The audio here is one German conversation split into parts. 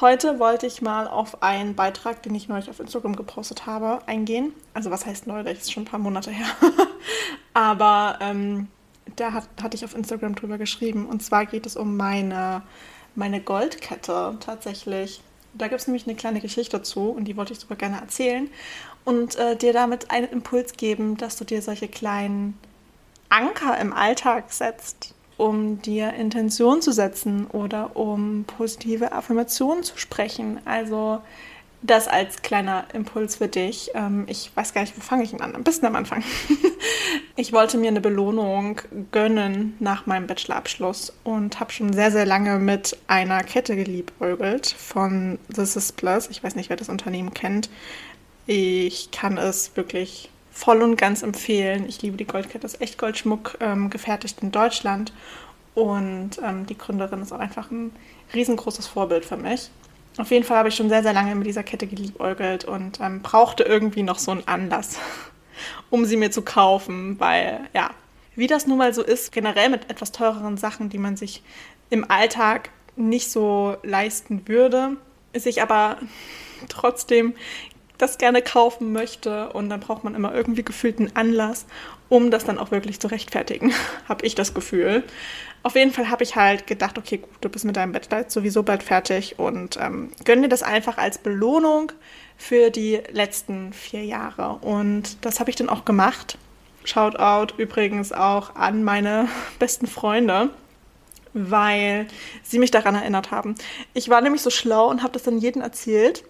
Heute wollte ich mal auf einen Beitrag, den ich neulich auf Instagram gepostet habe, eingehen. Also was heißt neulich? Das ist schon ein paar Monate her. Aber ähm, da hat, hatte ich auf Instagram drüber geschrieben. Und zwar geht es um meine, meine Goldkette tatsächlich. Da gibt es nämlich eine kleine Geschichte dazu und die wollte ich super gerne erzählen. Und äh, dir damit einen Impuls geben, dass du dir solche kleinen Anker im Alltag setzt um dir Intention zu setzen oder um positive Affirmationen zu sprechen. Also das als kleiner Impuls für dich. Ähm, ich weiß gar nicht, wo fange ich an? Am besten am Anfang. ich wollte mir eine Belohnung gönnen nach meinem Bachelorabschluss und habe schon sehr, sehr lange mit einer Kette geliebäugelt von This Is Plus. Ich weiß nicht, wer das Unternehmen kennt. Ich kann es wirklich voll und ganz empfehlen. Ich liebe die Goldkette, das ist echt Goldschmuck, ähm, gefertigt in Deutschland. Und ähm, die Gründerin ist auch einfach ein riesengroßes Vorbild für mich. Auf jeden Fall habe ich schon sehr, sehr lange mit dieser Kette geliebäugelt und ähm, brauchte irgendwie noch so einen Anlass, um sie mir zu kaufen, weil ja, wie das nun mal so ist, generell mit etwas teureren Sachen, die man sich im Alltag nicht so leisten würde, sich aber trotzdem das gerne kaufen möchte und dann braucht man immer irgendwie gefühlt einen Anlass, um das dann auch wirklich zu rechtfertigen, habe ich das Gefühl. Auf jeden Fall habe ich halt gedacht, okay, gut, du bist mit deinem Bachelor sowieso bald fertig und ähm, gönn dir das einfach als Belohnung für die letzten vier Jahre. Und das habe ich dann auch gemacht. Shoutout übrigens auch an meine besten Freunde weil sie mich daran erinnert haben. Ich war nämlich so schlau und habe das dann jedem erzählt,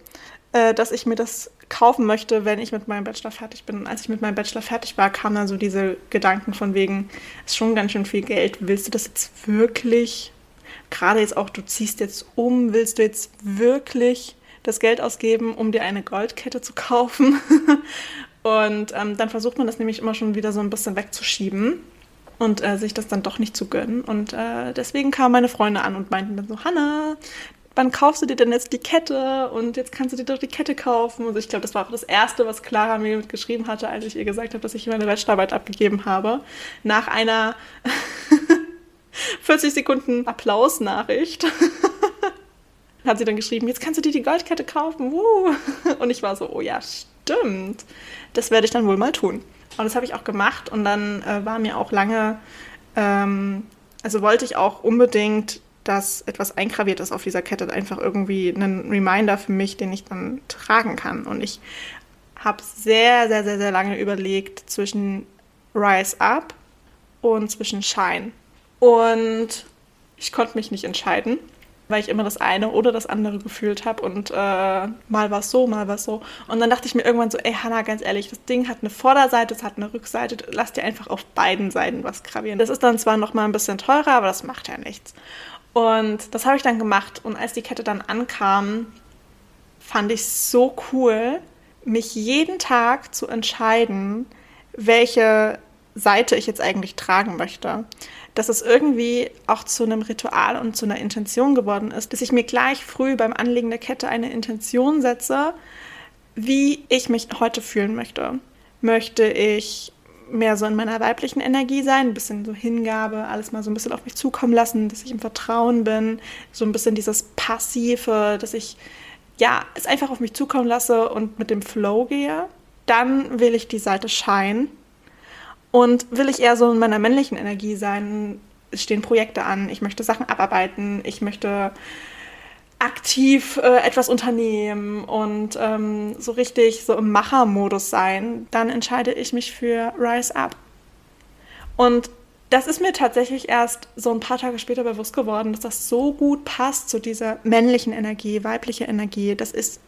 äh, dass ich mir das kaufen möchte, wenn ich mit meinem Bachelor fertig bin. Und als ich mit meinem Bachelor fertig war, kamen dann so diese Gedanken von wegen, ist schon ganz schön viel Geld. Willst du das jetzt wirklich? Gerade jetzt auch, du ziehst jetzt um, willst du jetzt wirklich das Geld ausgeben, um dir eine Goldkette zu kaufen? und ähm, dann versucht man das nämlich immer schon wieder so ein bisschen wegzuschieben und äh, sich das dann doch nicht zu gönnen. Und äh, deswegen kamen meine Freunde an und meinten dann so, Hanna, wann kaufst du dir denn jetzt die Kette? Und jetzt kannst du dir doch die Kette kaufen. Und ich glaube, das war auch das Erste, was Clara mir geschrieben hatte, als ich ihr gesagt habe, dass ich meine Bachelorarbeit abgegeben habe. Nach einer 40 Sekunden Applausnachricht hat sie dann geschrieben, jetzt kannst du dir die Goldkette kaufen. Und ich war so, oh ja, stimmt. Das werde ich dann wohl mal tun. Und das habe ich auch gemacht. Und dann äh, war mir auch lange, ähm, also wollte ich auch unbedingt dass etwas eingraviert ist auf dieser Kette, einfach irgendwie ein Reminder für mich, den ich dann tragen kann. Und ich habe sehr, sehr, sehr, sehr lange überlegt zwischen Rise Up und zwischen Shine. Und ich konnte mich nicht entscheiden, weil ich immer das eine oder das andere gefühlt habe und äh, mal war es so, mal war es so. Und dann dachte ich mir irgendwann so, ey Hannah, ganz ehrlich, das Ding hat eine Vorderseite, es hat eine Rückseite, lass dir einfach auf beiden Seiten was gravieren. Das ist dann zwar noch mal ein bisschen teurer, aber das macht ja nichts. Und das habe ich dann gemacht. Und als die Kette dann ankam, fand ich es so cool, mich jeden Tag zu entscheiden, welche Seite ich jetzt eigentlich tragen möchte. Dass es irgendwie auch zu einem Ritual und zu einer Intention geworden ist, dass ich mir gleich früh beim Anlegen der Kette eine Intention setze, wie ich mich heute fühlen möchte. Möchte ich mehr so in meiner weiblichen Energie sein, ein bisschen so Hingabe, alles mal so ein bisschen auf mich zukommen lassen, dass ich im Vertrauen bin, so ein bisschen dieses Passive, dass ich ja es einfach auf mich zukommen lasse und mit dem Flow gehe. Dann will ich die Seite Shine und will ich eher so in meiner männlichen Energie sein. Es stehen Projekte an, ich möchte Sachen abarbeiten, ich möchte aktiv äh, etwas unternehmen und ähm, so richtig so im Machermodus sein, dann entscheide ich mich für Rise Up. Und das ist mir tatsächlich erst so ein paar Tage später bewusst geworden, dass das so gut passt zu dieser männlichen Energie, weibliche Energie. Das ist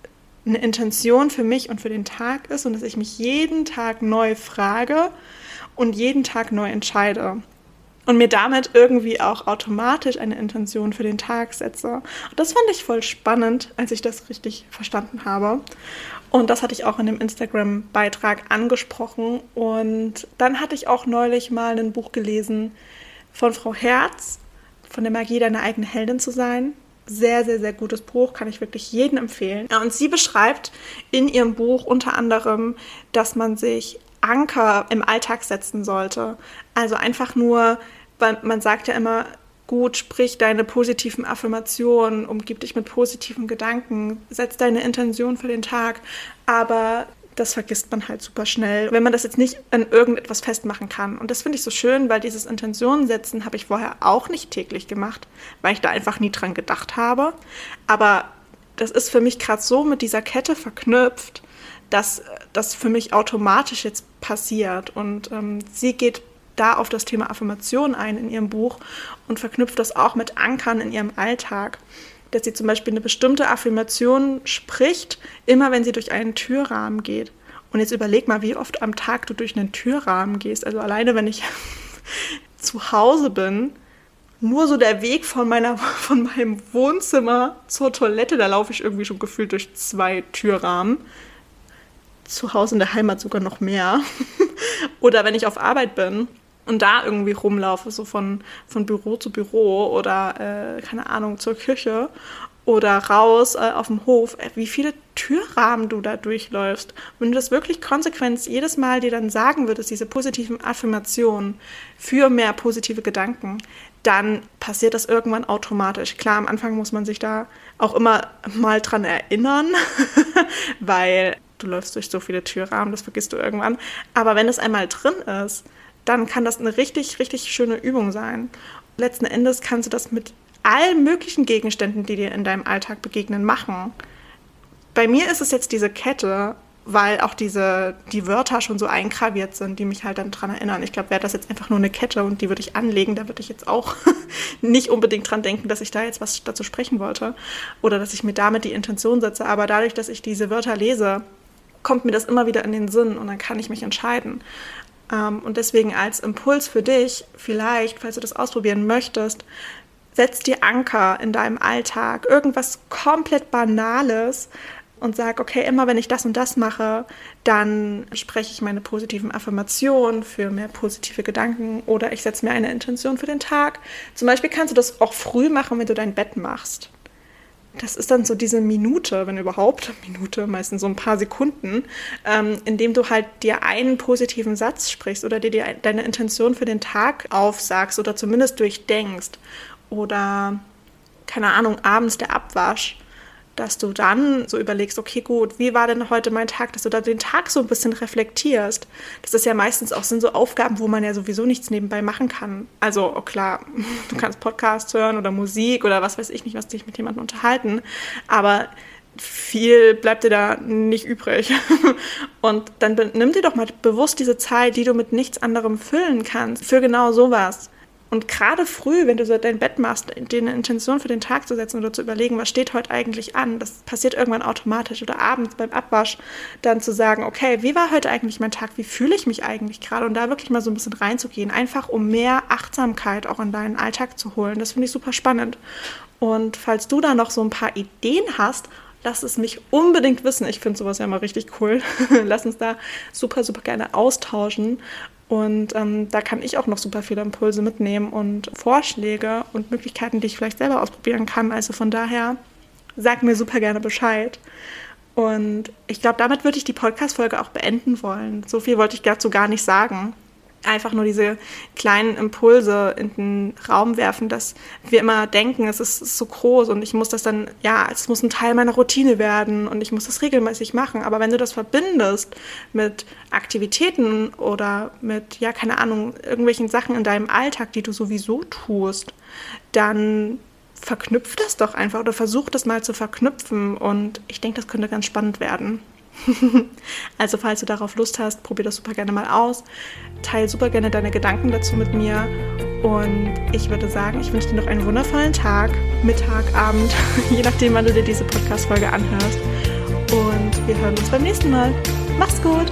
eine Intention für mich und für den Tag ist und dass ich mich jeden Tag neu frage und jeden Tag neu entscheide und mir damit irgendwie auch automatisch eine Intention für den Tag setze. Und das fand ich voll spannend, als ich das richtig verstanden habe. Und das hatte ich auch in dem Instagram-Beitrag angesprochen. Und dann hatte ich auch neulich mal ein Buch gelesen von Frau Herz, von der Magie deiner eigenen Heldin zu sein. Sehr, sehr, sehr gutes Buch, kann ich wirklich jedem empfehlen. Und sie beschreibt in ihrem Buch unter anderem, dass man sich Anker im Alltag setzen sollte. Also einfach nur, weil man sagt ja immer, gut, sprich deine positiven Affirmationen, umgib dich mit positiven Gedanken, setz deine Intention für den Tag, aber das vergisst man halt super schnell, wenn man das jetzt nicht an irgendetwas festmachen kann. Und das finde ich so schön, weil dieses Intentionen setzen habe ich vorher auch nicht täglich gemacht, weil ich da einfach nie dran gedacht habe. Aber das ist für mich gerade so mit dieser Kette verknüpft, dass das für mich automatisch jetzt passiert. Und ähm, sie geht da auf das Thema Affirmation ein in ihrem Buch und verknüpft das auch mit Ankern in ihrem Alltag. Dass sie zum Beispiel eine bestimmte Affirmation spricht, immer wenn sie durch einen Türrahmen geht. Und jetzt überleg mal, wie oft am Tag du durch einen Türrahmen gehst. Also alleine, wenn ich zu Hause bin, nur so der Weg von, meiner, von meinem Wohnzimmer zur Toilette, da laufe ich irgendwie schon gefühlt durch zwei Türrahmen zu Hause in der Heimat sogar noch mehr. oder wenn ich auf Arbeit bin und da irgendwie rumlaufe, so von, von Büro zu Büro oder, äh, keine Ahnung, zur Küche oder raus äh, auf dem Hof, äh, wie viele Türrahmen du da durchläufst. Wenn du das wirklich konsequent jedes Mal dir dann sagen würdest, diese positiven Affirmationen für mehr positive Gedanken, dann passiert das irgendwann automatisch. Klar, am Anfang muss man sich da auch immer mal dran erinnern, weil du läufst durch so viele Türrahmen, das vergisst du irgendwann. Aber wenn es einmal drin ist, dann kann das eine richtig, richtig schöne Übung sein. Letzten Endes kannst du das mit allen möglichen Gegenständen, die dir in deinem Alltag begegnen, machen. Bei mir ist es jetzt diese Kette, weil auch diese, die Wörter schon so eingraviert sind, die mich halt dann dran erinnern. Ich glaube, wäre das jetzt einfach nur eine Kette und die würde ich anlegen, da würde ich jetzt auch nicht unbedingt dran denken, dass ich da jetzt was dazu sprechen wollte oder dass ich mir damit die Intention setze. Aber dadurch, dass ich diese Wörter lese, kommt mir das immer wieder in den Sinn und dann kann ich mich entscheiden. Ähm, und deswegen als Impuls für dich, vielleicht, falls du das ausprobieren möchtest, setz dir Anker in deinem Alltag, irgendwas komplett Banales und sag, okay, immer wenn ich das und das mache, dann spreche ich meine positiven Affirmationen für mehr positive Gedanken oder ich setze mir eine Intention für den Tag. Zum Beispiel kannst du das auch früh machen, wenn du dein Bett machst das ist dann so diese Minute, wenn überhaupt, Minute, meistens so ein paar Sekunden, ähm, in dem du halt dir einen positiven Satz sprichst oder dir die, deine Intention für den Tag aufsagst oder zumindest durchdenkst. Oder, keine Ahnung, abends der Abwasch dass du dann so überlegst, okay, gut, wie war denn heute mein Tag, dass du da den Tag so ein bisschen reflektierst. Das ist ja meistens auch sind so Aufgaben, wo man ja sowieso nichts nebenbei machen kann. Also oh klar, du kannst Podcasts hören oder Musik oder was weiß ich nicht, was dich mit jemandem unterhalten, aber viel bleibt dir da nicht übrig. Und dann nimm dir doch mal bewusst diese Zeit, die du mit nichts anderem füllen kannst, für genau sowas. Und gerade früh, wenn du so dein Bett machst, dir eine Intention für den Tag zu setzen oder zu überlegen, was steht heute eigentlich an, das passiert irgendwann automatisch. Oder abends beim Abwasch dann zu sagen, okay, wie war heute eigentlich mein Tag? Wie fühle ich mich eigentlich gerade? Und da wirklich mal so ein bisschen reinzugehen, einfach um mehr Achtsamkeit auch in deinen Alltag zu holen. Das finde ich super spannend. Und falls du da noch so ein paar Ideen hast, lass es mich unbedingt wissen. Ich finde sowas ja immer richtig cool. lass uns da super, super gerne austauschen. Und ähm, da kann ich auch noch super viele Impulse mitnehmen und Vorschläge und Möglichkeiten, die ich vielleicht selber ausprobieren kann. Also von daher, sag mir super gerne Bescheid. Und ich glaube, damit würde ich die Podcast-Folge auch beenden wollen. So viel wollte ich dazu gar nicht sagen einfach nur diese kleinen Impulse in den Raum werfen, dass wir immer denken, es ist so groß und ich muss das dann, ja, es muss ein Teil meiner Routine werden und ich muss das regelmäßig machen. Aber wenn du das verbindest mit Aktivitäten oder mit, ja, keine Ahnung, irgendwelchen Sachen in deinem Alltag, die du sowieso tust, dann verknüpf das doch einfach oder versuch das mal zu verknüpfen. Und ich denke, das könnte ganz spannend werden. also falls du darauf Lust hast, probier das super gerne mal aus. Teil super gerne deine Gedanken dazu mit mir. Und ich würde sagen, ich wünsche dir noch einen wundervollen Tag, Mittag, Abend, je nachdem, wann du dir diese Podcast-Folge anhörst. Und wir hören uns beim nächsten Mal. Mach's gut!